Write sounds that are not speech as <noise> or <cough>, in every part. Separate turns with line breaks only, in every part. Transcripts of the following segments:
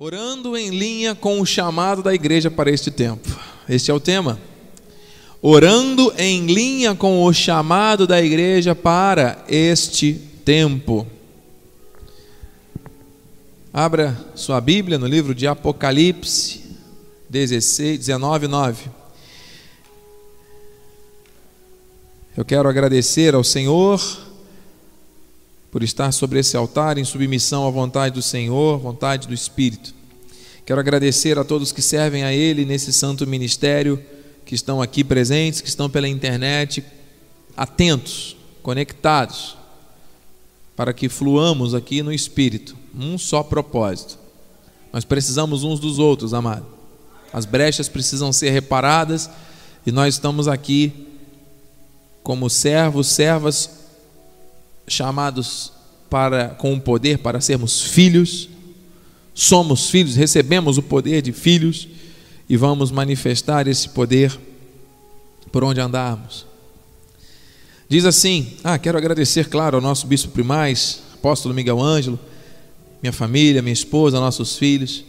Orando em linha com o chamado da igreja para este tempo. Este é o tema. Orando em linha com o chamado da igreja para este tempo. Abra sua Bíblia no livro de Apocalipse 16, 19, 9. Eu quero agradecer ao Senhor por estar sobre esse altar em submissão à vontade do Senhor, vontade do Espírito. Quero agradecer a todos que servem a Ele nesse santo ministério, que estão aqui presentes, que estão pela internet, atentos, conectados, para que fluamos aqui no Espírito, um só propósito. Nós precisamos uns dos outros, amado. As brechas precisam ser reparadas e nós estamos aqui como servos, servas chamados para com o poder para sermos filhos. Somos filhos, recebemos o poder de filhos e vamos manifestar esse poder por onde andarmos. Diz assim: Ah, quero agradecer, claro, ao nosso bispo primaz, apóstolo Miguel Ângelo, minha família, minha esposa, nossos filhos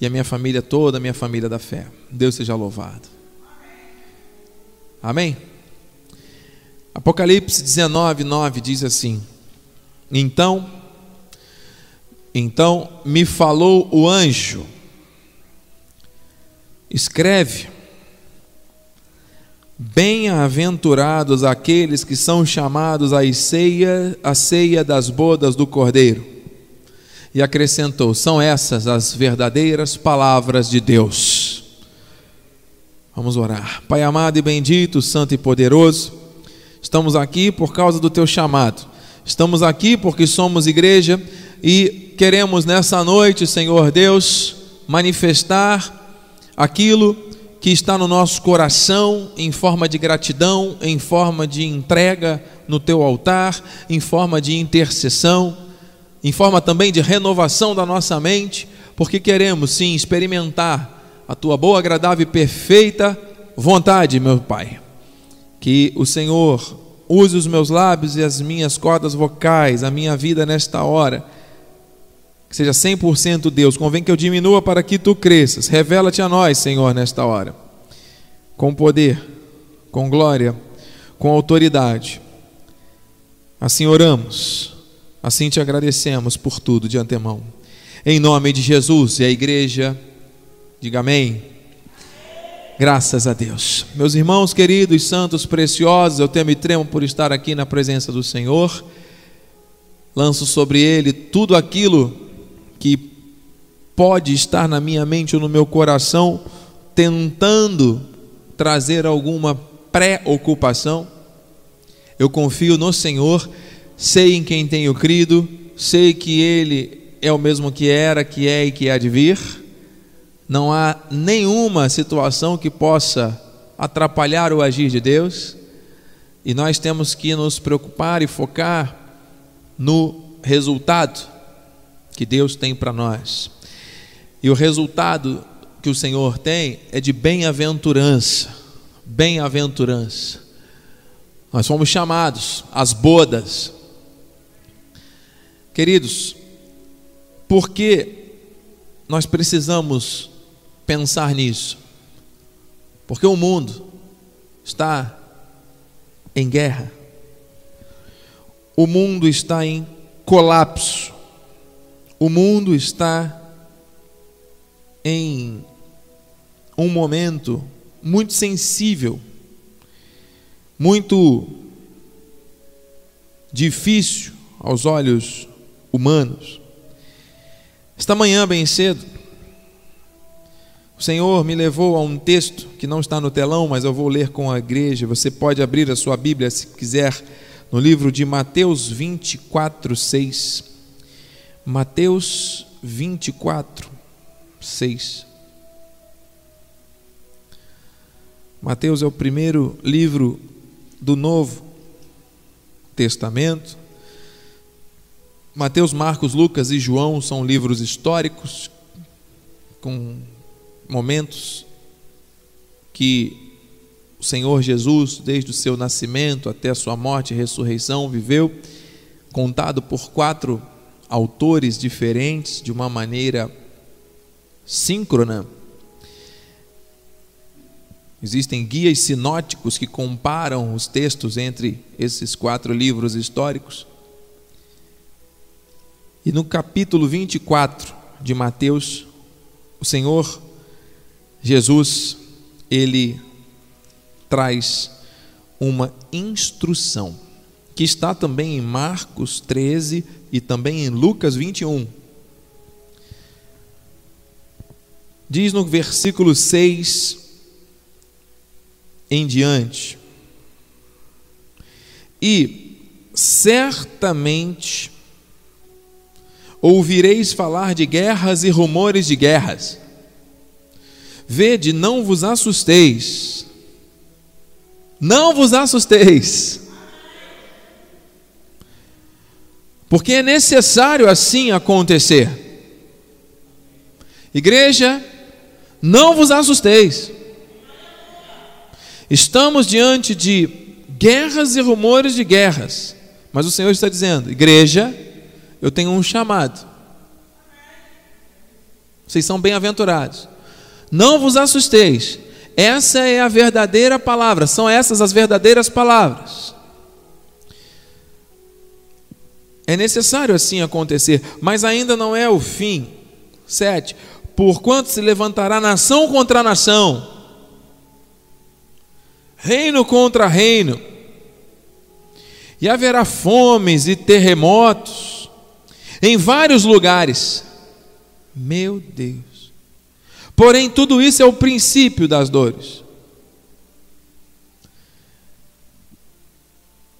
e a minha família toda, a minha família da fé. Deus seja louvado. Amém? Apocalipse 19, 9 diz assim: Então, então me falou o anjo, escreve, bem-aventurados aqueles que são chamados à ceia, à ceia das bodas do Cordeiro. E acrescentou: são essas as verdadeiras palavras de Deus. Vamos orar. Pai amado e bendito, santo e poderoso, Estamos aqui por causa do teu chamado. Estamos aqui porque somos igreja e queremos nessa noite, Senhor Deus, manifestar aquilo que está no nosso coração em forma de gratidão, em forma de entrega no teu altar, em forma de intercessão, em forma também de renovação da nossa mente, porque queremos sim experimentar a tua boa, agradável e perfeita vontade, meu Pai. Que o Senhor use os meus lábios e as minhas cordas vocais, a minha vida nesta hora. Que seja 100% Deus. Convém que eu diminua para que tu cresças. Revela-te a nós, Senhor, nesta hora. Com poder, com glória, com autoridade. Assim oramos. Assim te agradecemos por tudo de antemão. Em nome de Jesus e a igreja, diga amém. Graças a Deus. Meus irmãos queridos, santos, preciosos, eu temo e tremo por estar aqui na presença do Senhor. Lanço sobre ele tudo aquilo que pode estar na minha mente ou no meu coração, tentando trazer alguma preocupação. Eu confio no Senhor, sei em quem tenho crido, sei que Ele é o mesmo que era, que é e que há de vir não há nenhuma situação que possa atrapalhar o agir de Deus, e nós temos que nos preocupar e focar no resultado que Deus tem para nós. E o resultado que o Senhor tem é de bem-aventurança. Bem-aventurança. Nós fomos chamados às bodas. Queridos, porque nós precisamos pensar nisso. Porque o mundo está em guerra. O mundo está em colapso. O mundo está em um momento muito sensível, muito difícil aos olhos humanos. Esta manhã, bem cedo, o Senhor me levou a um texto que não está no telão, mas eu vou ler com a igreja. Você pode abrir a sua Bíblia se quiser, no livro de Mateus 24, 6. Mateus 24, 6. Mateus é o primeiro livro do Novo Testamento. Mateus, Marcos, Lucas e João são livros históricos com momentos que o Senhor Jesus, desde o seu nascimento até a sua morte e ressurreição, viveu, contado por quatro autores diferentes, de uma maneira síncrona. Existem guias sinóticos que comparam os textos entre esses quatro livros históricos. E no capítulo 24 de Mateus, o Senhor Jesus, ele traz uma instrução, que está também em Marcos 13 e também em Lucas 21. Diz no versículo 6 em diante: E certamente ouvireis falar de guerras e rumores de guerras. Vede, não vos assusteis. Não vos assusteis. Porque é necessário assim acontecer. Igreja, não vos assusteis. Estamos diante de guerras e rumores de guerras. Mas o Senhor está dizendo: igreja, eu tenho um chamado. Vocês são bem-aventurados. Não vos assusteis. Essa é a verdadeira palavra, são essas as verdadeiras palavras. É necessário assim acontecer, mas ainda não é o fim. Sete. Porquanto se levantará nação contra nação, reino contra reino, e haverá fomes e terremotos em vários lugares. Meu Deus. Porém, tudo isso é o princípio das dores.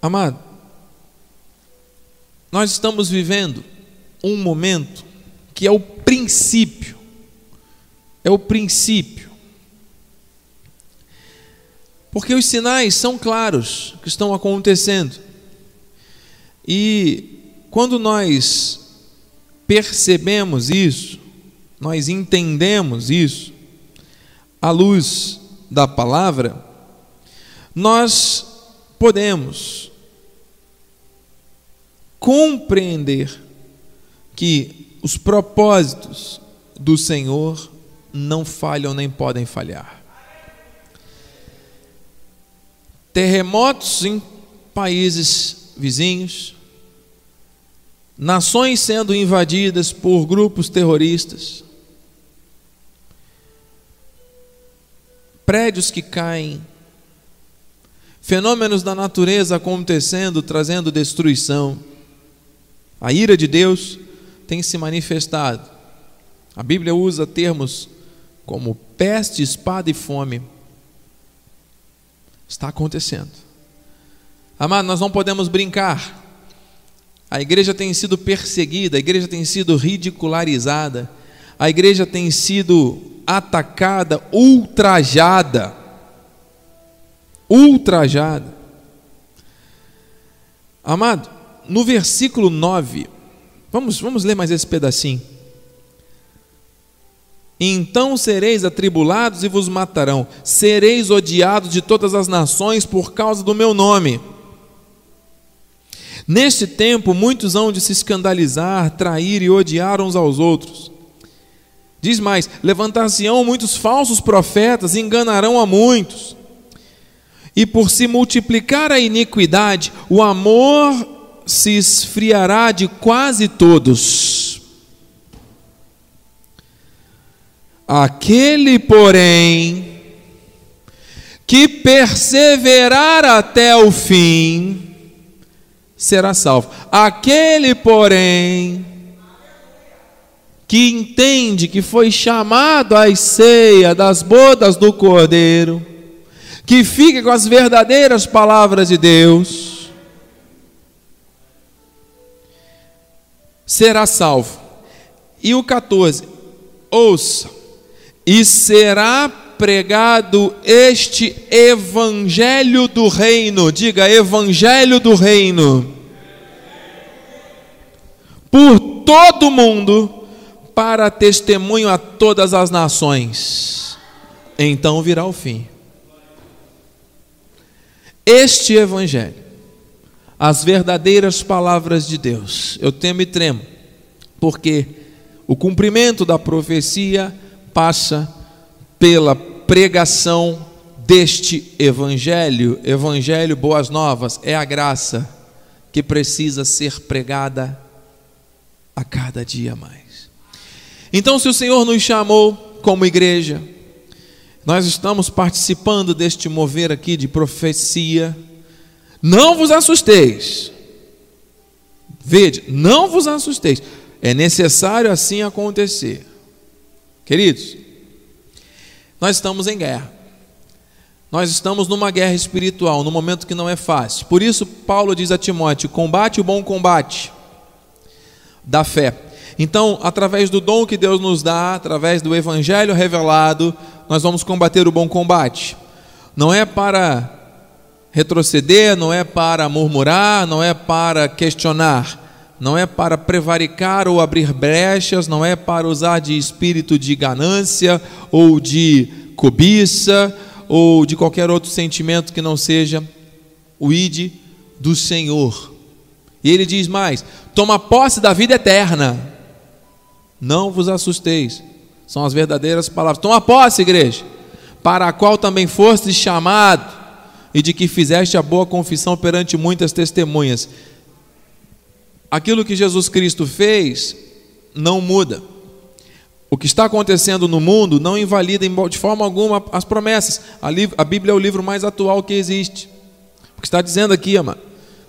Amado, nós estamos vivendo um momento que é o princípio, é o princípio porque os sinais são claros que estão acontecendo. E quando nós percebemos isso, nós entendemos isso, à luz da palavra, nós podemos compreender que os propósitos do Senhor não falham nem podem falhar. terremotos em países vizinhos, nações sendo invadidas por grupos terroristas, prédios que caem, fenômenos da natureza acontecendo, trazendo destruição. A ira de Deus tem se manifestado. A Bíblia usa termos como peste, espada e fome Está acontecendo. Amado, nós não podemos brincar. A igreja tem sido perseguida, a igreja tem sido ridicularizada, a igreja tem sido atacada, ultrajada. Ultrajada. Amado, no versículo 9, vamos, vamos ler mais esse pedacinho. Então sereis atribulados e vos matarão, sereis odiados de todas as nações por causa do meu nome. Neste tempo, muitos hão de se escandalizar, trair e odiar uns aos outros. Diz mais: levantar-se-ão muitos falsos profetas, e enganarão a muitos. E por se multiplicar a iniquidade, o amor se esfriará de quase todos. Aquele, porém, que perseverar até o fim, será salvo. Aquele, porém, que entende que foi chamado à ceia das bodas do Cordeiro, que fica com as verdadeiras palavras de Deus, será salvo. E o 14, ouça, e será pregado este evangelho do reino. Diga, evangelho do reino. Por todo mundo, para testemunho a todas as nações. Então virá o fim. Este evangelho, as verdadeiras palavras de Deus. Eu temo e tremo, porque o cumprimento da profecia passa pela pregação deste evangelho, evangelho boas novas, é a graça que precisa ser pregada a cada dia mais. Então, se o Senhor nos chamou como igreja, nós estamos participando deste mover aqui de profecia. Não vos assusteis. Vede, não vos assusteis. É necessário assim acontecer. Queridos, nós estamos em guerra. Nós estamos numa guerra espiritual, num momento que não é fácil. Por isso, Paulo diz a Timóteo: combate o bom combate da fé. Então, através do dom que Deus nos dá, através do evangelho revelado, nós vamos combater o bom combate. Não é para retroceder, não é para murmurar, não é para questionar, não é para prevaricar ou abrir brechas, não é para usar de espírito de ganância ou de cobiça ou de qualquer outro sentimento que não seja o ide do Senhor. E ele diz mais: toma posse da vida eterna. Não vos assusteis. São as verdadeiras palavras. Toma posse, igreja, para a qual também foste chamado, e de que fizeste a boa confissão perante muitas testemunhas. Aquilo que Jesus Cristo fez não muda. O que está acontecendo no mundo não invalida de forma alguma as promessas. A Bíblia é o livro mais atual que existe. O que está dizendo aqui, ama,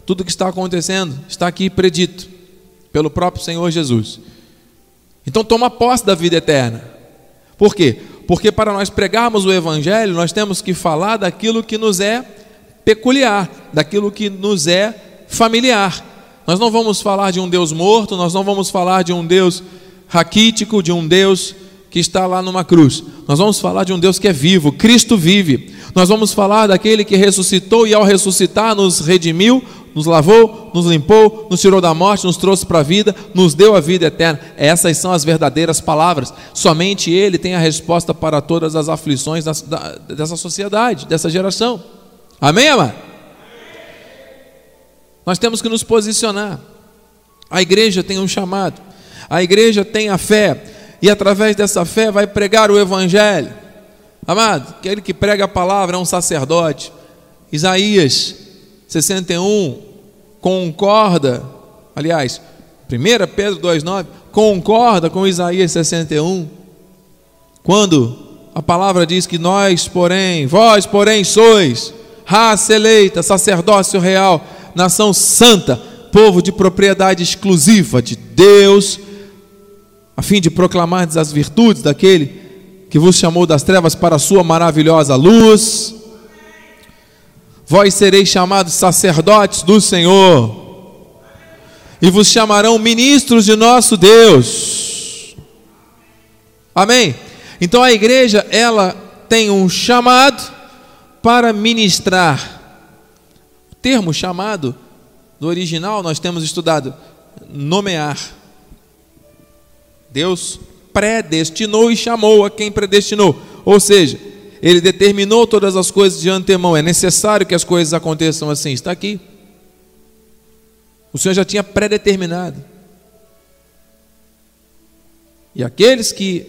tudo o que está acontecendo está aqui predito pelo próprio Senhor Jesus. Então toma posse da vida eterna. Por quê? Porque para nós pregarmos o Evangelho, nós temos que falar daquilo que nos é peculiar, daquilo que nos é familiar. Nós não vamos falar de um Deus morto, nós não vamos falar de um Deus raquítico, de um Deus que está lá numa cruz. Nós vamos falar de um Deus que é vivo, Cristo vive. Nós vamos falar daquele que ressuscitou e ao ressuscitar nos redimiu, nos lavou, nos limpou, nos tirou da morte, nos trouxe para a vida, nos deu a vida eterna. Essas são as verdadeiras palavras. Somente Ele tem a resposta para todas as aflições dessa sociedade, dessa geração. Amém, amado? Nós temos que nos posicionar. A igreja tem um chamado, a igreja tem a fé, e através dessa fé vai pregar o Evangelho. Amado, aquele que prega a palavra é um sacerdote. Isaías 61, concorda, aliás, 1 Pedro 2,9, concorda com Isaías 61, quando a palavra diz que nós, porém, vós, porém, sois raça eleita, sacerdócio real, nação santa, povo de propriedade exclusiva de Deus, a fim de proclamar as virtudes daquele que vos chamou das trevas para a sua maravilhosa luz. Vós sereis chamados sacerdotes do Senhor, e vos chamarão ministros de nosso Deus. Amém? Então a igreja, ela tem um chamado para ministrar. O termo chamado, no original, nós temos estudado nomear. Deus predestinou e chamou a quem predestinou. Ou seja, ele determinou todas as coisas de antemão. É necessário que as coisas aconteçam assim. Está aqui. O Senhor já tinha predeterminado. E aqueles que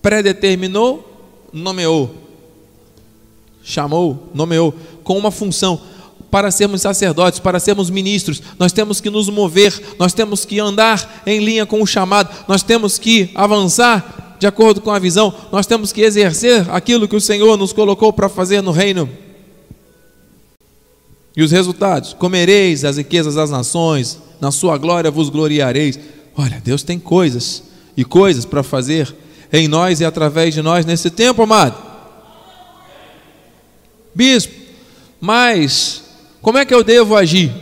predeterminou, nomeou. Chamou, nomeou, com uma função. Para sermos sacerdotes, para sermos ministros, nós temos que nos mover, nós temos que andar em linha com o chamado, nós temos que avançar de acordo com a visão, nós temos que exercer aquilo que o Senhor nos colocou para fazer no reino. E os resultados: comereis as riquezas das nações, na sua glória vos gloriareis. Olha, Deus tem coisas e coisas para fazer em nós e através de nós nesse tempo, amado. Bispo, mas como é que eu devo agir?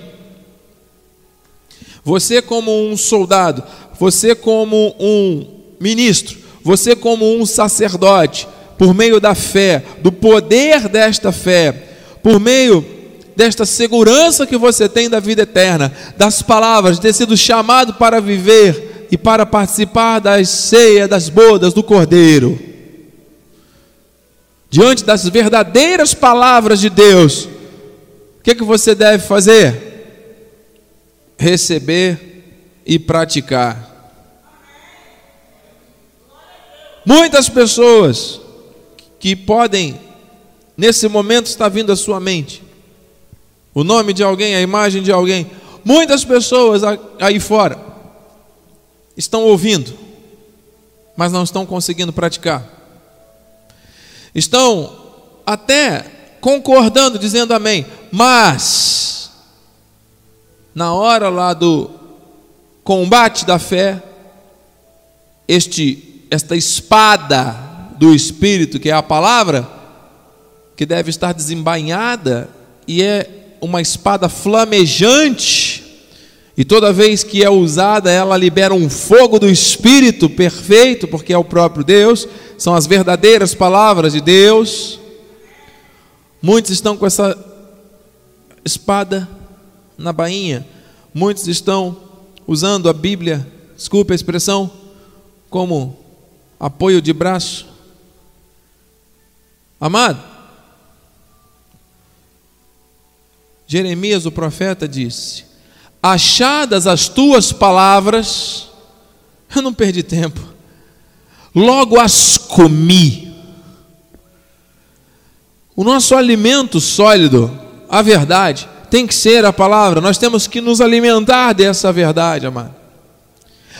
Você, como um soldado, você, como um ministro, você, como um sacerdote, por meio da fé, do poder desta fé, por meio desta segurança que você tem da vida eterna, das palavras, de ter sido chamado para viver e para participar das ceias, das bodas do Cordeiro. Diante das verdadeiras palavras de Deus, o que, é que você deve fazer? Receber e praticar. Muitas pessoas que podem, nesse momento, estar vindo à sua mente. O nome de alguém, a imagem de alguém. Muitas pessoas aí fora estão ouvindo, mas não estão conseguindo praticar. Estão até concordando, dizendo amém, mas na hora lá do combate da fé, este esta espada do espírito, que é a palavra, que deve estar desembainhada e é uma espada flamejante, e toda vez que é usada, ela libera um fogo do espírito perfeito, porque é o próprio Deus, são as verdadeiras palavras de Deus. Muitos estão com essa espada na bainha, muitos estão usando a Bíblia, desculpe a expressão, como apoio de braço. Amado, Jeremias, o profeta, disse: Achadas as tuas palavras, eu não perdi tempo, logo as comi. O nosso alimento sólido, a verdade, tem que ser a palavra, nós temos que nos alimentar dessa verdade, amado.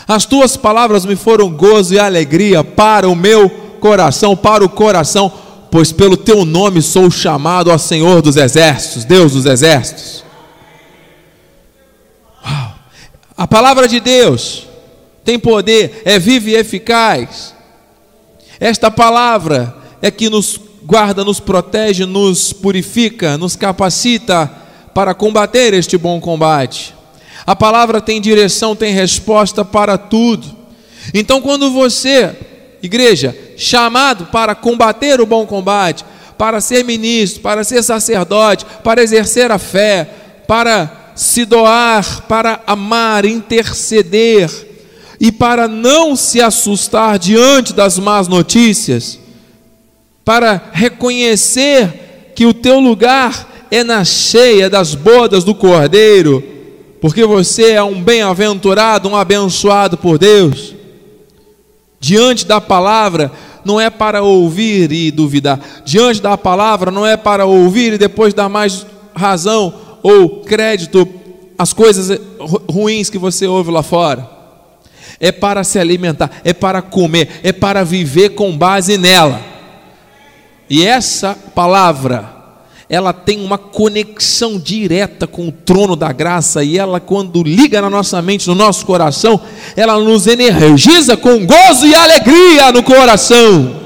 As tuas palavras me foram gozo e alegria para o meu coração, para o coração, pois pelo teu nome sou chamado ao Senhor dos exércitos, Deus dos exércitos. Uau. A palavra de Deus tem poder, é viva e eficaz. Esta palavra é que nos guarda, nos protege, nos purifica, nos capacita para combater este bom combate. A palavra tem direção, tem resposta para tudo. Então, quando você, igreja, chamado para combater o bom combate, para ser ministro, para ser sacerdote, para exercer a fé, para se doar, para amar, interceder e para não se assustar diante das más notícias, para reconhecer que o teu lugar é na cheia das bodas do Cordeiro porque você é um bem-aventurado, um abençoado por Deus. Diante da palavra, não é para ouvir e duvidar. Diante da palavra, não é para ouvir e depois dar mais razão ou crédito às coisas ruins que você ouve lá fora. É para se alimentar, é para comer, é para viver com base nela. E essa palavra, ela tem uma conexão direta com o trono da graça e ela quando liga na nossa mente, no nosso coração, ela nos energiza com gozo e alegria no coração.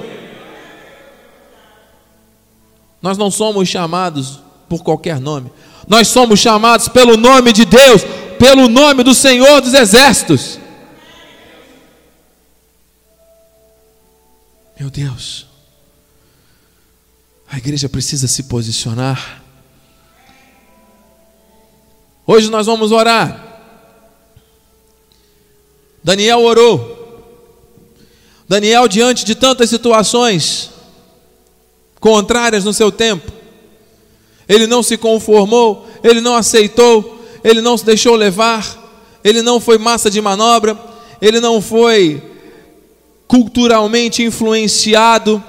Nós não somos chamados por qualquer nome. Nós somos chamados pelo nome de Deus, pelo nome do Senhor dos exércitos. Meu Deus. A igreja precisa se posicionar. Hoje nós vamos orar. Daniel orou. Daniel, diante de tantas situações contrárias no seu tempo, ele não se conformou, ele não aceitou, ele não se deixou levar, ele não foi massa de manobra, ele não foi culturalmente influenciado,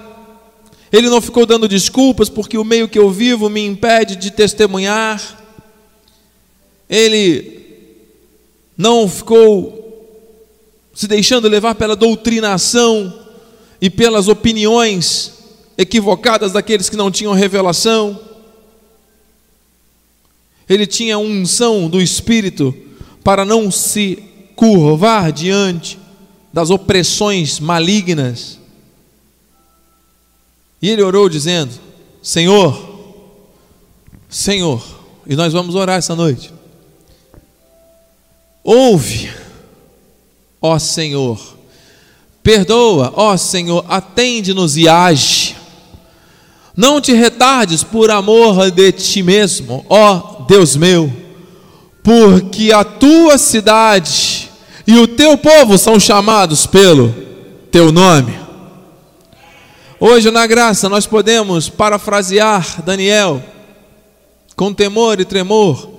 ele não ficou dando desculpas porque o meio que eu vivo me impede de testemunhar. Ele não ficou se deixando levar pela doutrinação e pelas opiniões equivocadas daqueles que não tinham revelação. Ele tinha unção do Espírito para não se curvar diante das opressões malignas e ele orou dizendo: Senhor, Senhor, e nós vamos orar essa noite. Ouve, ó Senhor, perdoa, ó Senhor, atende-nos e age. Não te retardes por amor de ti mesmo, ó Deus meu, porque a tua cidade e o teu povo são chamados pelo teu nome. Hoje, na graça, nós podemos parafrasear Daniel com temor e tremor,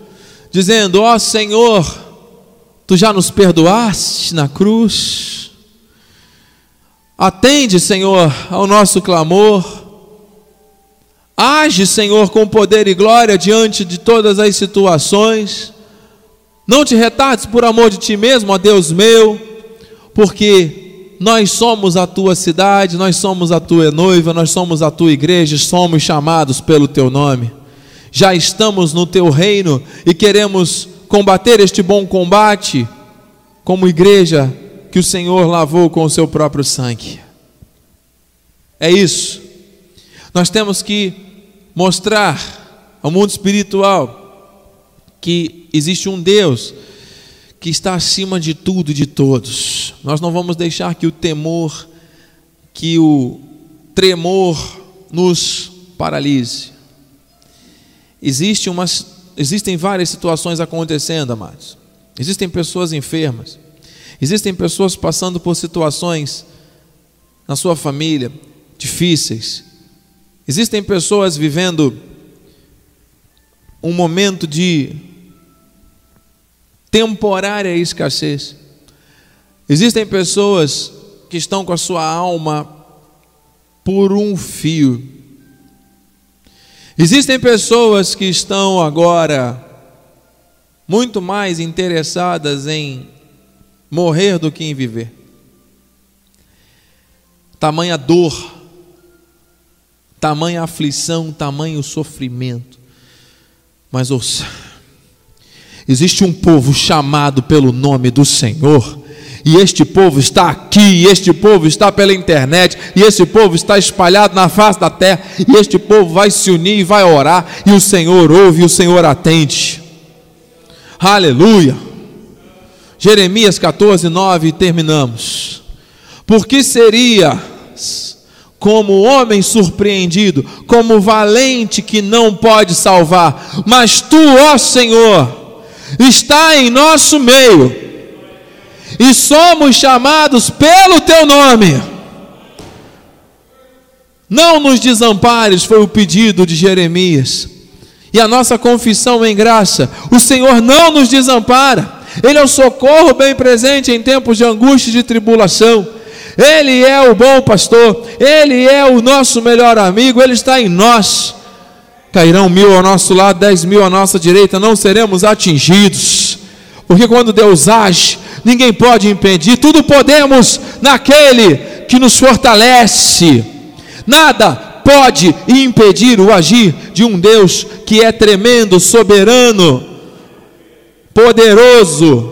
dizendo: Ó oh, Senhor, tu já nos perdoaste na cruz. Atende, Senhor, ao nosso clamor. Age, Senhor, com poder e glória diante de todas as situações. Não te retardes por amor de ti mesmo, ó Deus meu, porque nós somos a tua cidade, nós somos a tua noiva, nós somos a tua igreja, somos chamados pelo teu nome. Já estamos no teu reino e queremos combater este bom combate como igreja que o Senhor lavou com o seu próprio sangue. É isso. Nós temos que mostrar ao mundo espiritual que existe um Deus que está acima de tudo e de todos. Nós não vamos deixar que o temor, que o tremor nos paralise. Existe existem várias situações acontecendo, amados. Existem pessoas enfermas. Existem pessoas passando por situações na sua família difíceis. Existem pessoas vivendo um momento de temporária escassez. Existem pessoas que estão com a sua alma por um fio. Existem pessoas que estão agora muito mais interessadas em morrer do que em viver. Tamanha dor, tamanha aflição, tamanho sofrimento. Mas ouça, Existe um povo chamado pelo nome do Senhor. E este povo está aqui, este povo está pela internet, e este povo está espalhado na face da terra, e este povo vai se unir e vai orar, e o Senhor ouve e o Senhor atende. Aleluia. Jeremias 14, 9, e terminamos. Porque seria como homem surpreendido, como valente que não pode salvar, mas tu, ó Senhor, está em nosso meio, e somos chamados pelo teu nome. Não nos desampares, foi o pedido de Jeremias. E a nossa confissão em graça: o Senhor não nos desampara, Ele é o socorro bem presente em tempos de angústia e de tribulação. Ele é o bom pastor, Ele é o nosso melhor amigo, Ele está em nós cairão mil ao nosso lado, dez mil à nossa direita, não seremos atingidos, porque quando Deus age, ninguém pode impedir, tudo podemos naquele que nos fortalece, nada pode impedir o agir de um Deus que é tremendo, soberano, poderoso,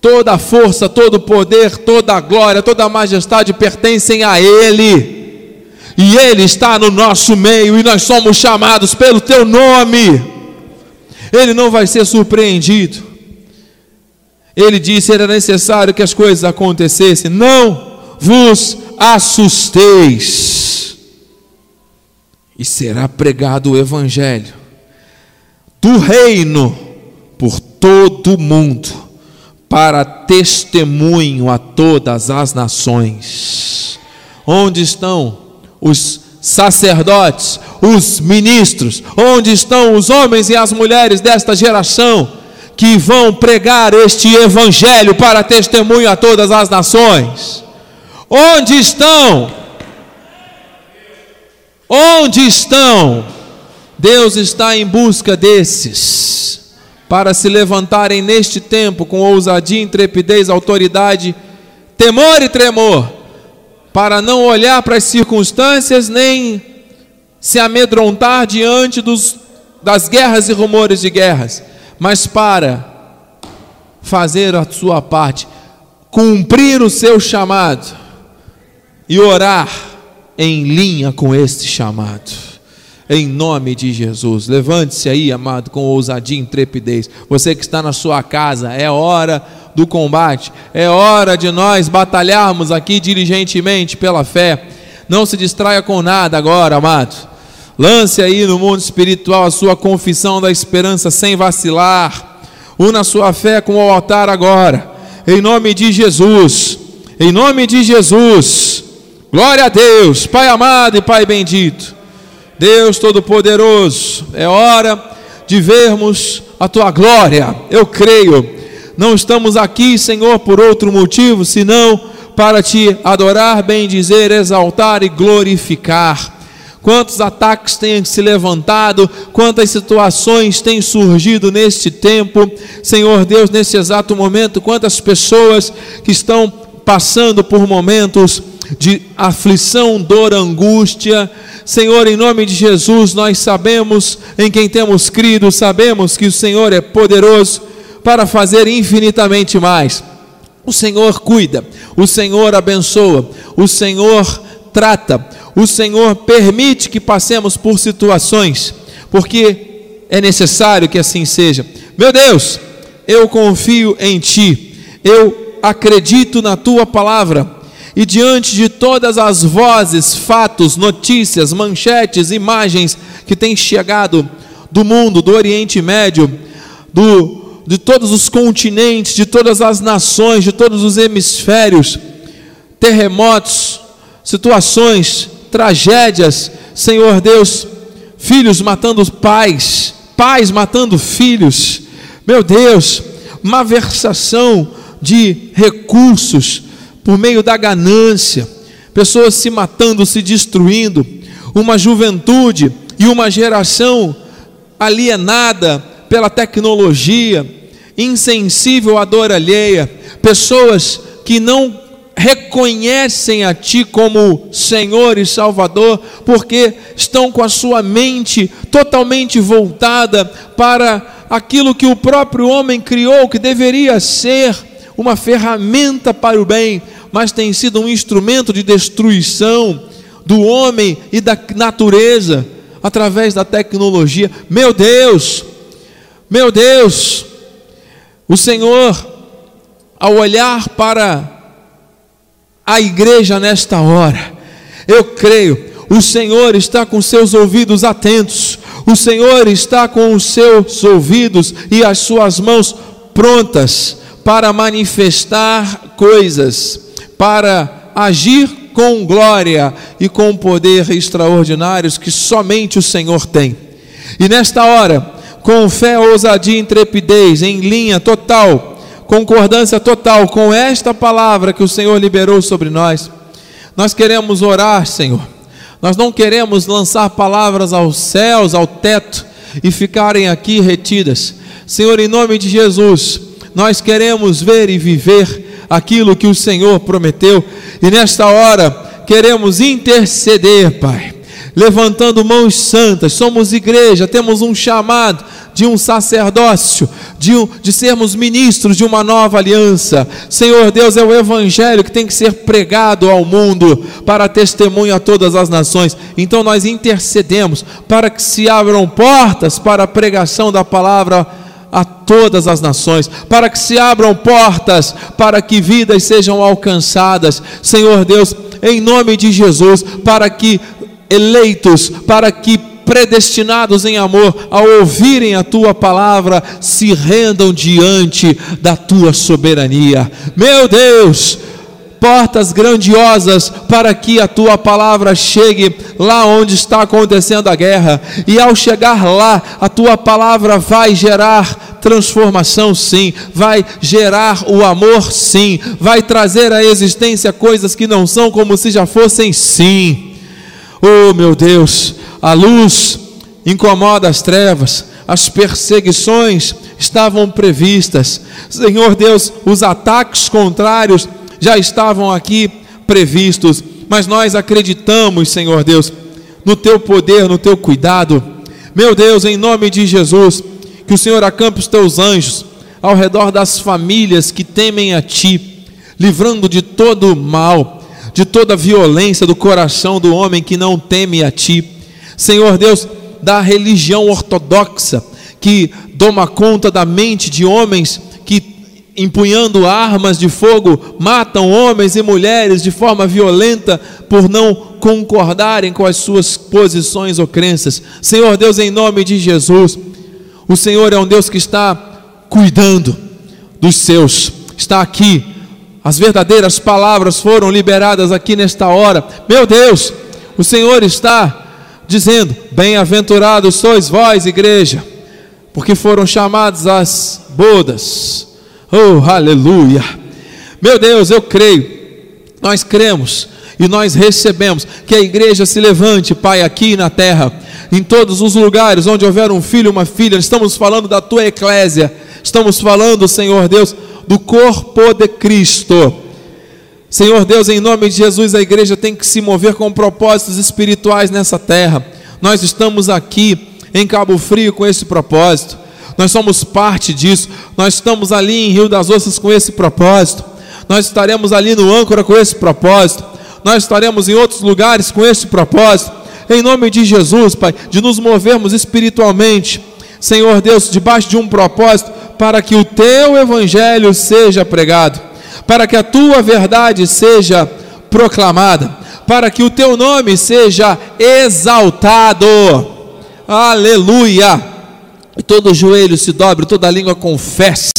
toda a força, todo o poder, toda a glória, toda a majestade pertencem a Ele e Ele está no nosso meio, e nós somos chamados pelo Teu nome. Ele não vai ser surpreendido. Ele disse: era necessário que as coisas acontecessem, não vos assusteis, e será pregado o Evangelho do reino por todo o mundo, para testemunho a todas as nações. Onde estão os sacerdotes, os ministros, onde estão os homens e as mulheres desta geração que vão pregar este evangelho para testemunho a todas as nações? Onde estão? Onde estão? Deus está em busca desses para se levantarem neste tempo com ousadia, intrepidez, autoridade, temor e tremor para não olhar para as circunstâncias nem se amedrontar diante dos, das guerras e rumores de guerras, mas para fazer a sua parte, cumprir o seu chamado e orar em linha com este chamado. Em nome de Jesus, levante-se aí, amado, com ousadia e intrepidez. Você que está na sua casa, é hora do combate. É hora de nós batalharmos aqui diligentemente pela fé. Não se distraia com nada agora, amado. Lance aí no mundo espiritual a sua confissão da esperança sem vacilar. Una sua fé com o altar agora. Em nome de Jesus. Em nome de Jesus. Glória a Deus, Pai amado e Pai bendito. Deus Todo-Poderoso, é hora de vermos a tua glória. Eu creio não estamos aqui, Senhor, por outro motivo, senão para te adorar, bendizer, exaltar e glorificar. Quantos ataques têm se levantado, quantas situações têm surgido neste tempo, Senhor Deus, nesse exato momento, quantas pessoas que estão passando por momentos de aflição, dor, angústia. Senhor, em nome de Jesus, nós sabemos em quem temos crido, sabemos que o Senhor é poderoso para fazer infinitamente mais. O Senhor cuida, o Senhor abençoa, o Senhor trata, o Senhor permite que passemos por situações, porque é necessário que assim seja. Meu Deus, eu confio em Ti, eu acredito na Tua palavra, e diante de todas as vozes, fatos, notícias, manchetes, imagens que têm chegado do mundo, do Oriente Médio, do de todos os continentes, de todas as nações, de todos os hemisférios, terremotos, situações, tragédias, Senhor Deus, filhos matando pais, pais matando filhos, meu Deus, uma versação de recursos por meio da ganância, pessoas se matando, se destruindo, uma juventude e uma geração alienada pela tecnologia, insensível à dor alheia, pessoas que não reconhecem a Ti como Senhor e Salvador, porque estão com a sua mente totalmente voltada para aquilo que o próprio homem criou, que deveria ser uma ferramenta para o bem, mas tem sido um instrumento de destruição do homem e da natureza através da tecnologia. Meu Deus, meu Deus, o Senhor, ao olhar para a igreja nesta hora, eu creio, o Senhor está com seus ouvidos atentos, o Senhor está com os seus ouvidos e as suas mãos prontas para manifestar coisas, para agir com glória e com poder extraordinários que somente o Senhor tem. E nesta hora, com fé, ousadia e intrepidez, em linha total, concordância total com esta palavra que o Senhor liberou sobre nós. Nós queremos orar, Senhor. Nós não queremos lançar palavras aos céus, ao teto e ficarem aqui retidas. Senhor, em nome de Jesus, nós queremos ver e viver aquilo que o Senhor prometeu e nesta hora queremos interceder, Pai levantando mãos santas, somos igreja, temos um chamado de um sacerdócio, de, um, de sermos ministros de uma nova aliança. Senhor Deus, é o Evangelho que tem que ser pregado ao mundo para testemunho a todas as nações. Então nós intercedemos para que se abram portas para a pregação da palavra a todas as nações, para que se abram portas para que vidas sejam alcançadas. Senhor Deus, em nome de Jesus, para que eleitos, para que predestinados em amor, ao ouvirem a tua palavra, se rendam diante da tua soberania. Meu Deus, portas grandiosas para que a tua palavra chegue lá onde está acontecendo a guerra, e ao chegar lá, a tua palavra vai gerar transformação, sim, vai gerar o amor, sim, vai trazer à existência coisas que não são como se já fossem, sim. Oh meu Deus, a luz incomoda as trevas, as perseguições estavam previstas. Senhor Deus, os ataques contrários já estavam aqui previstos, mas nós acreditamos, Senhor Deus, no teu poder, no teu cuidado. Meu Deus, em nome de Jesus, que o Senhor acampe os teus anjos ao redor das famílias que temem a ti, livrando de todo o mal de toda violência do coração do homem que não teme a ti. Senhor Deus, da religião ortodoxa que toma conta da mente de homens que empunhando armas de fogo matam homens e mulheres de forma violenta por não concordarem com as suas posições ou crenças. Senhor Deus, em nome de Jesus, o Senhor é um Deus que está cuidando dos seus, está aqui as verdadeiras palavras foram liberadas aqui nesta hora. Meu Deus, o Senhor está dizendo: Bem-aventurados sois vós, igreja, porque foram chamados às bodas. Oh, aleluia! Meu Deus, eu creio Nós cremos e nós recebemos que a igreja se levante, Pai, aqui na terra, em todos os lugares onde houver um filho, uma filha, estamos falando da tua eclésia, estamos falando, Senhor Deus, do corpo de Cristo. Senhor Deus, em nome de Jesus, a igreja tem que se mover com propósitos espirituais nessa terra. Nós estamos aqui em Cabo Frio com esse propósito. Nós somos parte disso. Nós estamos ali em Rio das Ostras com esse propósito. Nós estaremos ali no âncora com esse propósito nós estaremos em outros lugares com esse propósito. Em nome de Jesus, Pai, de nos movermos espiritualmente, Senhor Deus, debaixo de um propósito, para que o teu evangelho seja pregado, para que a tua verdade seja proclamada, para que o teu nome seja exaltado. Aleluia! E todo joelho se dobre, toda língua confesse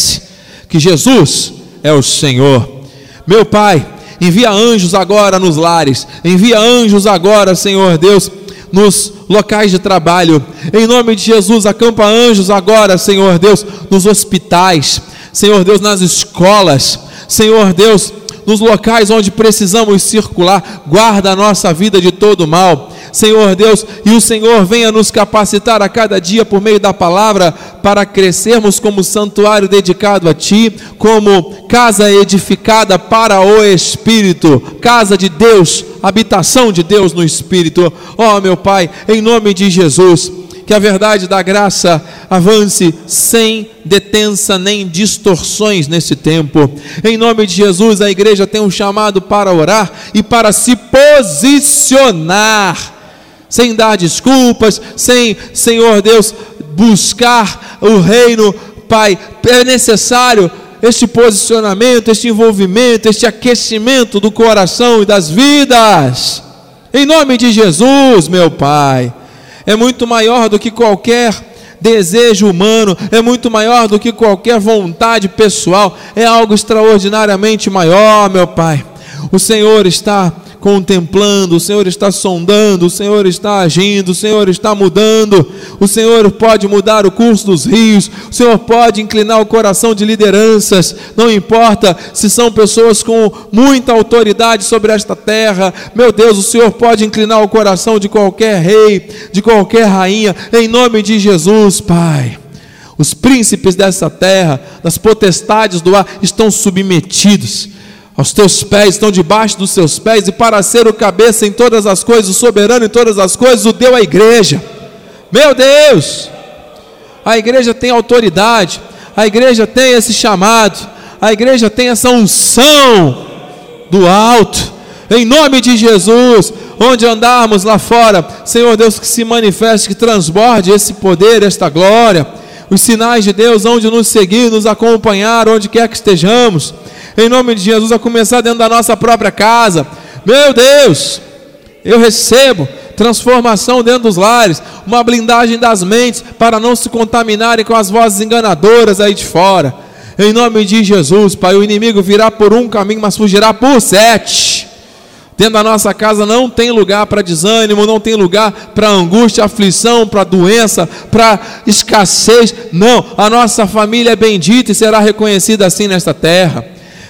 que Jesus é o Senhor. Meu Pai, Envia anjos agora nos lares. Envia anjos agora, Senhor Deus, nos locais de trabalho. Em nome de Jesus, acampa anjos agora, Senhor Deus, nos hospitais. Senhor Deus, nas escolas. Senhor Deus, nos locais onde precisamos circular. Guarda a nossa vida de todo mal. Senhor Deus, e o Senhor venha nos capacitar a cada dia por meio da palavra para crescermos como santuário dedicado a Ti, como casa edificada para o Espírito, casa de Deus, habitação de Deus no Espírito. Ó oh, meu Pai, em nome de Jesus, que a verdade da graça avance sem detença nem distorções nesse tempo. Em nome de Jesus, a igreja tem um chamado para orar e para se posicionar sem dar desculpas, sem, Senhor Deus, buscar o reino, Pai. É necessário este posicionamento, este envolvimento, este aquecimento do coração e das vidas. Em nome de Jesus, meu Pai. É muito maior do que qualquer desejo humano, é muito maior do que qualquer vontade pessoal, é algo extraordinariamente maior, meu Pai. O Senhor está contemplando, o Senhor está sondando, o Senhor está agindo, o Senhor está mudando, o Senhor pode mudar o curso dos rios, o Senhor pode inclinar o coração de lideranças, não importa se são pessoas com muita autoridade sobre esta terra, meu Deus, o Senhor pode inclinar o coração de qualquer rei, de qualquer rainha, em nome de Jesus, Pai. Os príncipes dessa terra, das potestades do ar, estão submetidos aos teus pés, estão debaixo dos seus pés, e para ser o cabeça em todas as coisas, o soberano em todas as coisas, o deu a igreja. Meu Deus! A igreja tem autoridade, a igreja tem esse chamado, a igreja tem essa unção do alto, em nome de Jesus, onde andarmos lá fora, Senhor Deus, que se manifeste, que transborde esse poder, esta glória, os sinais de Deus, onde nos seguir, nos acompanhar, onde quer que estejamos em nome de Jesus, a começar dentro da nossa própria casa. Meu Deus, eu recebo transformação dentro dos lares, uma blindagem das mentes para não se contaminarem com as vozes enganadoras aí de fora. Em nome de Jesus, Pai, o inimigo virá por um caminho, mas fugirá por sete. Dentro da nossa casa não tem lugar para desânimo, não tem lugar para angústia, aflição, para doença, para escassez. Não, a nossa família é bendita e será reconhecida assim nesta terra.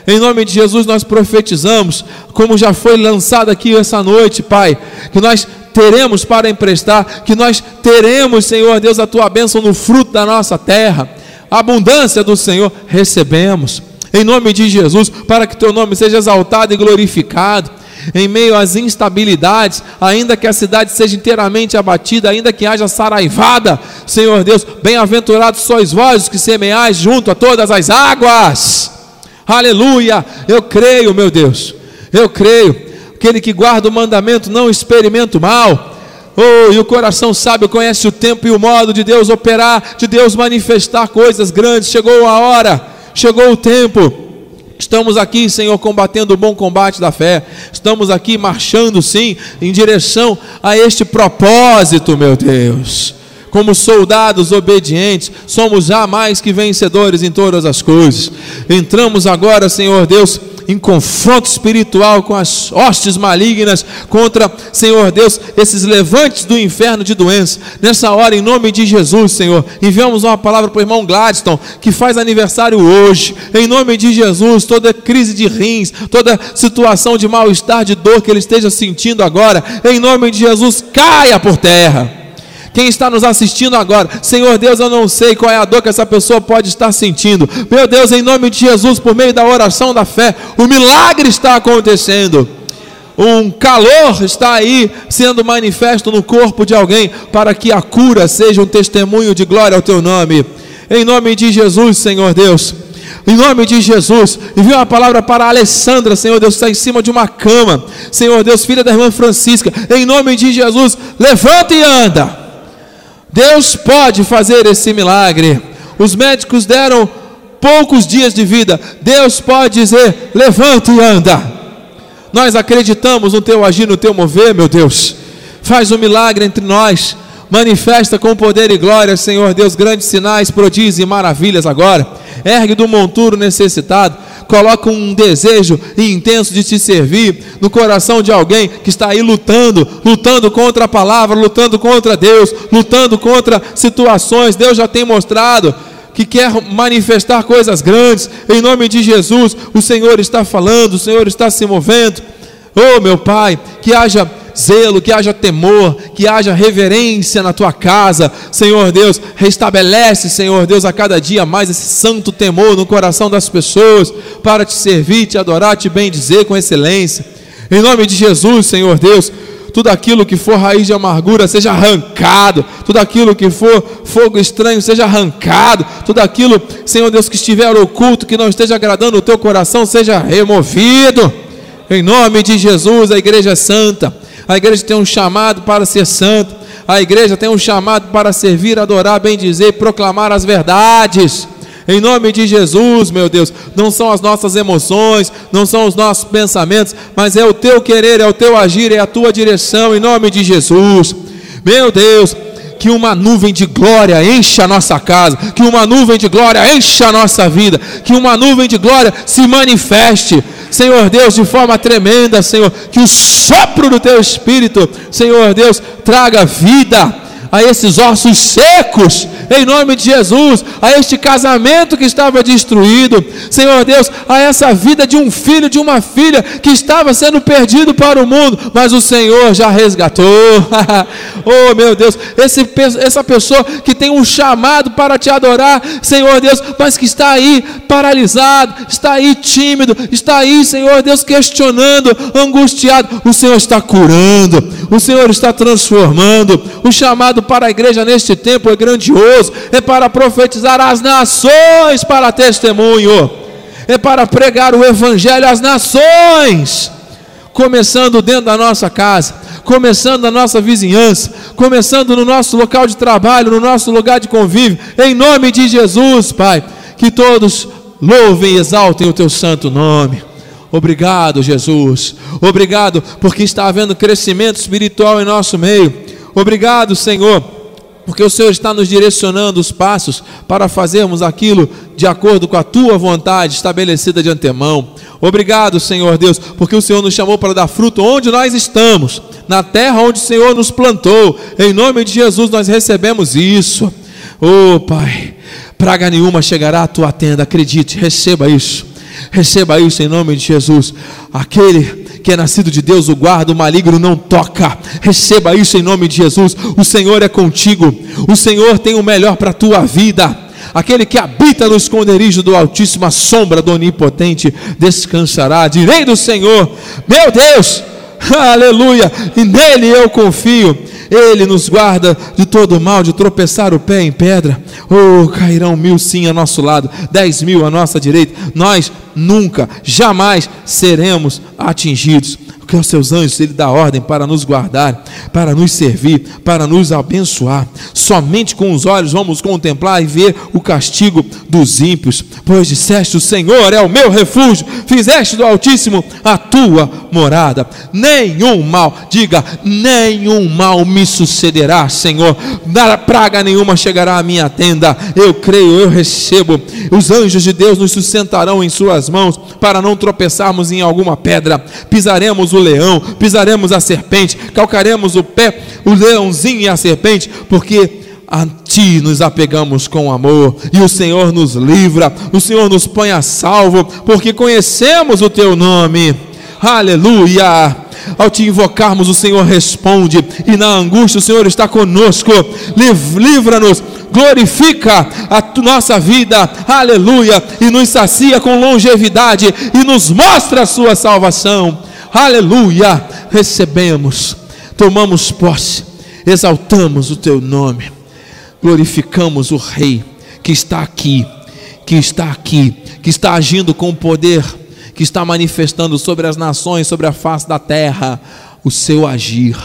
Em nome de Jesus nós profetizamos, como já foi lançado aqui essa noite, Pai, que nós teremos para emprestar, que nós teremos, Senhor Deus, a tua bênção no fruto da nossa terra. A abundância do Senhor recebemos. Em nome de Jesus, para que teu nome seja exaltado e glorificado em meio às instabilidades, ainda que a cidade seja inteiramente abatida, ainda que haja saraivada, Senhor Deus, bem-aventurados sois vós que semeais junto a todas as águas. Aleluia! Eu creio, meu Deus. Eu creio. Aquele que guarda o mandamento não experimenta o mal. Oh, e o coração sábio conhece o tempo e o modo de Deus operar, de Deus manifestar coisas grandes. Chegou a hora, chegou o tempo. Estamos aqui, Senhor, combatendo o bom combate da fé. Estamos aqui marchando, sim, em direção a este propósito, meu Deus como soldados obedientes, somos já mais que vencedores em todas as coisas. Entramos agora, Senhor Deus, em confronto espiritual com as hostes malignas, contra, Senhor Deus, esses levantes do inferno de doença. Nessa hora, em nome de Jesus, Senhor, enviamos uma palavra para o irmão Gladstone, que faz aniversário hoje. Em nome de Jesus, toda crise de rins, toda situação de mal-estar, de dor que ele esteja sentindo agora, em nome de Jesus, caia por terra quem está nos assistindo agora, Senhor Deus, eu não sei qual é a dor que essa pessoa pode estar sentindo. Meu Deus, em nome de Jesus, por meio da oração da fé, o milagre está acontecendo. Um calor está aí sendo manifesto no corpo de alguém, para que a cura seja um testemunho de glória ao teu nome. Em nome de Jesus, Senhor Deus. Em nome de Jesus, envia uma palavra para a Alessandra, Senhor Deus, está em cima de uma cama. Senhor Deus, filha da irmã Francisca, em nome de Jesus, levanta e anda. Deus pode fazer esse milagre. Os médicos deram poucos dias de vida. Deus pode dizer: levanta e anda. Nós acreditamos no teu agir, no teu mover, meu Deus. Faz um milagre entre nós. Manifesta com poder e glória, Senhor Deus, grandes sinais, prodígios e maravilhas agora. Ergue do monturo necessitado coloca um desejo intenso de te servir no coração de alguém que está aí lutando, lutando contra a palavra, lutando contra Deus, lutando contra situações. Deus já tem mostrado que quer manifestar coisas grandes. Em nome de Jesus, o Senhor está falando, o Senhor está se movendo. Oh, meu Pai, que haja zelo, que haja temor, que haja reverência na tua casa. Senhor Deus, restabelece, Senhor Deus, a cada dia mais esse santo temor no coração das pessoas para te servir, te adorar, te bendizer com excelência. Em nome de Jesus, Senhor Deus, tudo aquilo que for raiz de amargura seja arrancado, tudo aquilo que for fogo estranho seja arrancado, tudo aquilo, Senhor Deus, que estiver oculto, que não esteja agradando o teu coração, seja removido. Em nome de Jesus, a igreja é santa. A igreja tem um chamado para ser santo. A igreja tem um chamado para servir, adorar, bem dizer, proclamar as verdades. Em nome de Jesus, meu Deus, não são as nossas emoções, não são os nossos pensamentos, mas é o teu querer, é o teu agir, é a tua direção, em nome de Jesus. Meu Deus, que uma nuvem de glória encha a nossa casa, que uma nuvem de glória encha a nossa vida, que uma nuvem de glória se manifeste, Senhor Deus, de forma tremenda, Senhor, que o sopro do teu espírito, Senhor Deus, traga vida a esses ossos secos, em nome de Jesus, a este casamento que estava destruído, Senhor Deus, a essa vida de um filho, de uma filha que estava sendo perdido para o mundo, mas o Senhor já resgatou. <laughs> oh meu Deus, esse, essa pessoa que tem um chamado para te adorar, Senhor Deus, mas que está aí paralisado, está aí tímido, está aí, Senhor Deus, questionando, angustiado, o Senhor está curando, o Senhor está transformando, o chamado para a igreja neste tempo é grandioso, é para profetizar as nações para testemunho, é para pregar o evangelho às nações, começando dentro da nossa casa, começando na nossa vizinhança, começando no nosso local de trabalho, no nosso lugar de convívio, em nome de Jesus, Pai, que todos louvem e exaltem o teu santo nome. Obrigado, Jesus. Obrigado porque está havendo crescimento espiritual em nosso meio. Obrigado, Senhor, porque o Senhor está nos direcionando os passos para fazermos aquilo de acordo com a tua vontade estabelecida de antemão. Obrigado, Senhor Deus, porque o Senhor nos chamou para dar fruto onde nós estamos, na terra onde o Senhor nos plantou. Em nome de Jesus nós recebemos isso. Oh, Pai, praga nenhuma chegará à tua tenda, acredite, receba isso. Receba isso em nome de Jesus. Aquele que é nascido de Deus, o guarda, o maligno não toca. Receba isso em nome de Jesus. O Senhor é contigo. O Senhor tem o melhor para a tua vida. Aquele que habita no esconderijo do Altíssimo, a sombra do Onipotente, descansará. Direi do Senhor, meu Deus, aleluia, e nele eu confio. Ele nos guarda de todo mal, de tropeçar o pé em pedra. Oh, cairão mil sim a nosso lado, dez mil à nossa direita. Nós nunca, jamais seremos atingidos que aos seus anjos ele dá ordem para nos guardar, para nos servir, para nos abençoar. Somente com os olhos vamos contemplar e ver o castigo dos ímpios, pois disseste: O Senhor é o meu refúgio, fizeste do Altíssimo a tua morada. Nenhum mal, diga, nenhum mal me sucederá, Senhor. Nada praga nenhuma chegará à minha tenda. Eu creio, eu recebo. Os anjos de Deus nos sustentarão em suas mãos para não tropeçarmos em alguma pedra. Pisaremos o leão, pisaremos a serpente, calcaremos o pé, o leãozinho e a serpente, porque a ti nos apegamos com amor, e o Senhor nos livra, o Senhor nos põe a salvo, porque conhecemos o teu nome. Aleluia! Ao te invocarmos, o Senhor responde, e na angústia o Senhor está conosco. Livra-nos, glorifica a nossa vida, aleluia, e nos sacia com longevidade e nos mostra a sua salvação. Aleluia! Recebemos, tomamos posse, exaltamos o teu nome glorificamos o Rei que está aqui, que está aqui, que está agindo com poder, que está manifestando sobre as nações, sobre a face da terra, o seu agir,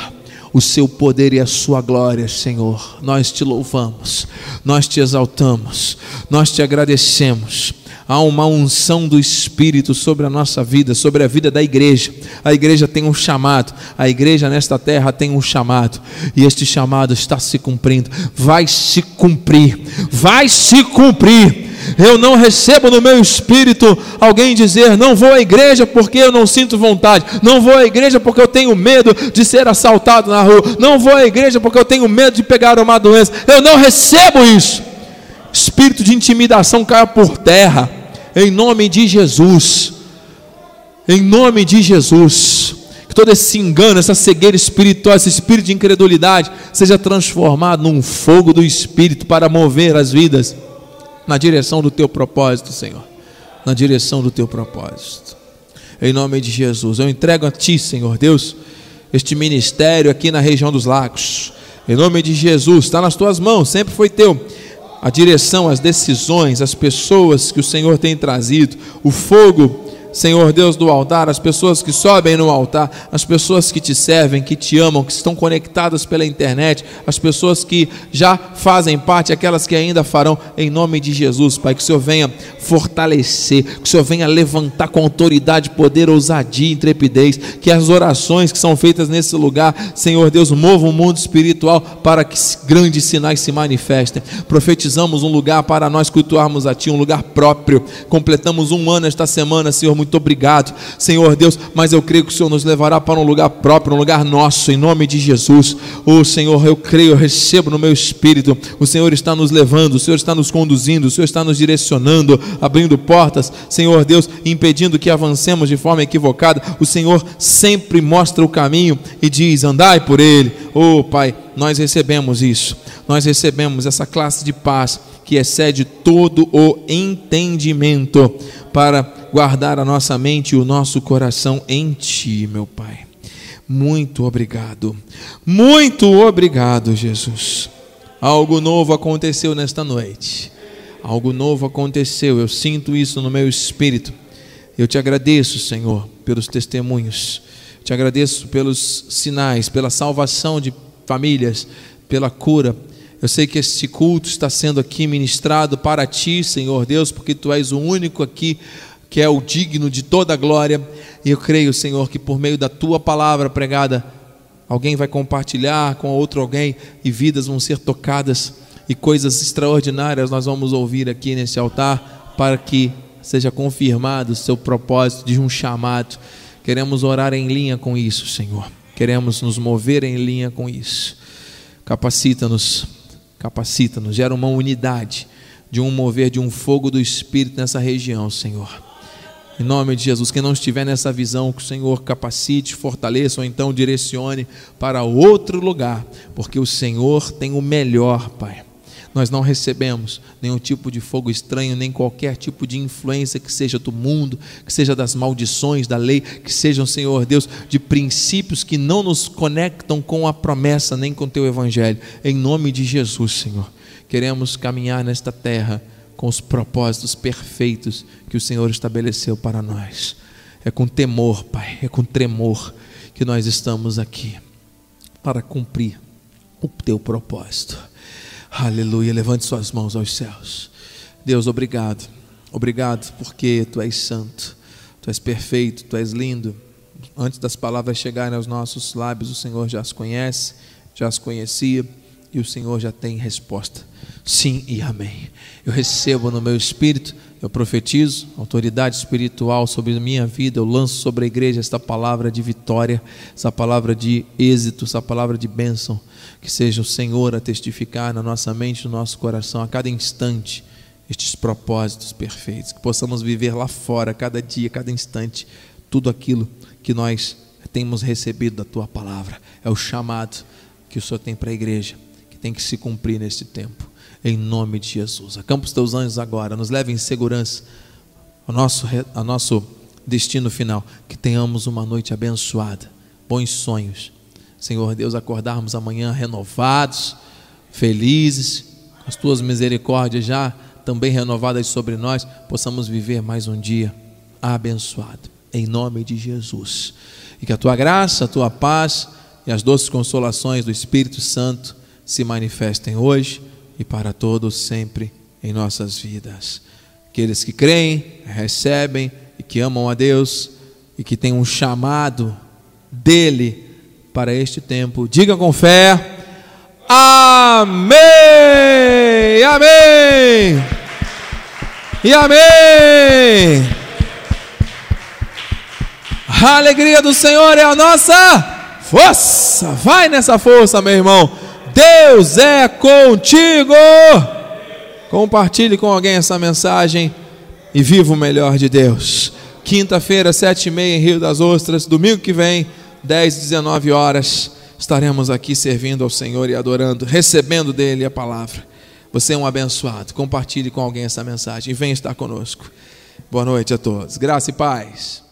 o seu poder e a sua glória, Senhor. Nós te louvamos, nós te exaltamos, nós te agradecemos há uma unção do Espírito sobre a nossa vida, sobre a vida da igreja. A igreja tem um chamado, a igreja nesta terra tem um chamado, e este chamado está se cumprindo, vai se cumprir, vai se cumprir. Eu não recebo no meu espírito alguém dizer: não vou à igreja porque eu não sinto vontade, não vou à igreja porque eu tenho medo de ser assaltado na rua, não vou à igreja porque eu tenho medo de pegar uma doença. Eu não recebo isso. Espírito de intimidação caia por terra em nome de Jesus. Em nome de Jesus. Que todo esse engano, essa cegueira espiritual, esse espírito de incredulidade, seja transformado num fogo do Espírito para mover as vidas na direção do teu propósito, Senhor. Na direção do teu propósito. Em nome de Jesus. Eu entrego a Ti, Senhor Deus, este ministério aqui na região dos lagos. Em nome de Jesus, está nas tuas mãos, sempre foi teu a direção, as decisões, as pessoas que o Senhor tem trazido, o fogo Senhor Deus do altar, as pessoas que sobem no altar, as pessoas que te servem, que te amam, que estão conectadas pela internet, as pessoas que já fazem parte, aquelas que ainda farão, em nome de Jesus, Pai, que o Senhor venha fortalecer, que o Senhor venha levantar com autoridade, poder, ousadia, intrepidez, que as orações que são feitas nesse lugar, Senhor Deus, movam o mundo espiritual para que grandes sinais se manifestem. Profetizamos um lugar para nós cultuarmos a Ti, um lugar próprio. Completamos um ano esta semana, Senhor, muito muito obrigado, Senhor Deus, mas eu creio que o Senhor nos levará para um lugar próprio, um lugar nosso, em nome de Jesus. Oh Senhor, eu creio, eu recebo no meu espírito, o Senhor está nos levando, o Senhor está nos conduzindo, o Senhor está nos direcionando, abrindo portas, Senhor Deus, impedindo que avancemos de forma equivocada. O Senhor sempre mostra o caminho e diz: andai por ele. Oh Pai, nós recebemos isso, nós recebemos essa classe de paz que excede todo o entendimento para guardar a nossa mente e o nosso coração em Ti, meu Pai. Muito obrigado, muito obrigado, Jesus. Algo novo aconteceu nesta noite, algo novo aconteceu, eu sinto isso no meu espírito. Eu te agradeço, Senhor, pelos testemunhos, te agradeço pelos sinais, pela salvação de famílias, pela cura. Eu sei que este culto está sendo aqui ministrado para ti, Senhor Deus, porque tu és o único aqui que é o digno de toda a glória. E eu creio, Senhor, que por meio da tua palavra pregada, alguém vai compartilhar com outro alguém e vidas vão ser tocadas e coisas extraordinárias nós vamos ouvir aqui nesse altar para que seja confirmado o seu propósito de um chamado. Queremos orar em linha com isso, Senhor. Queremos nos mover em linha com isso. Capacita-nos, capacita-nos, gera uma unidade de um mover de um fogo do Espírito nessa região, Senhor. Em nome de Jesus, quem não estiver nessa visão, que o Senhor capacite, fortaleça ou então direcione para outro lugar, porque o Senhor tem o melhor, Pai. Nós não recebemos nenhum tipo de fogo estranho, nem qualquer tipo de influência que seja do mundo, que seja das maldições da lei, que sejam, Senhor Deus, de princípios que não nos conectam com a promessa nem com o teu evangelho. Em nome de Jesus, Senhor, queremos caminhar nesta terra com os propósitos perfeitos que o Senhor estabeleceu para nós. É com temor, Pai, é com tremor que nós estamos aqui para cumprir o teu propósito. Aleluia. Levante suas mãos aos céus. Deus, obrigado. Obrigado porque tu és santo, tu és perfeito, tu és lindo. Antes das palavras chegarem aos nossos lábios, o Senhor já as conhece já as conhecia e o Senhor já tem resposta. Sim e amém. Eu recebo no meu espírito, eu profetizo autoridade espiritual sobre a minha vida, eu lanço sobre a igreja esta palavra de vitória, essa palavra de êxito, essa palavra de bênção. Que seja o Senhor a testificar na nossa mente, no nosso coração, a cada instante, estes propósitos perfeitos. Que possamos viver lá fora, cada dia, cada instante, tudo aquilo que nós temos recebido da tua palavra. É o chamado que o Senhor tem para a igreja, que tem que se cumprir neste tempo. Em nome de Jesus. Acampa os teus anjos agora, nos leve em segurança ao nosso, ao nosso destino final. Que tenhamos uma noite abençoada, bons sonhos. Senhor Deus, acordarmos amanhã renovados, felizes, as tuas misericórdias já também renovadas sobre nós, possamos viver mais um dia abençoado, em nome de Jesus. E que a tua graça, a tua paz e as doces consolações do Espírito Santo se manifestem hoje e para todos sempre em nossas vidas. Aqueles que creem, recebem e que amam a Deus e que têm um chamado dele para este tempo, diga com fé: Amém! Amém! E amém! A alegria do Senhor é a nossa força. Vai nessa força, meu irmão. Deus é contigo. Compartilhe com alguém essa mensagem e viva o melhor de Deus. Quinta-feira, sete e meia, em Rio das Ostras. Domingo que vem, dez, dezenove horas, estaremos aqui servindo ao Senhor e adorando, recebendo dele a palavra. Você é um abençoado. Compartilhe com alguém essa mensagem e venha estar conosco. Boa noite a todos. Graça e paz.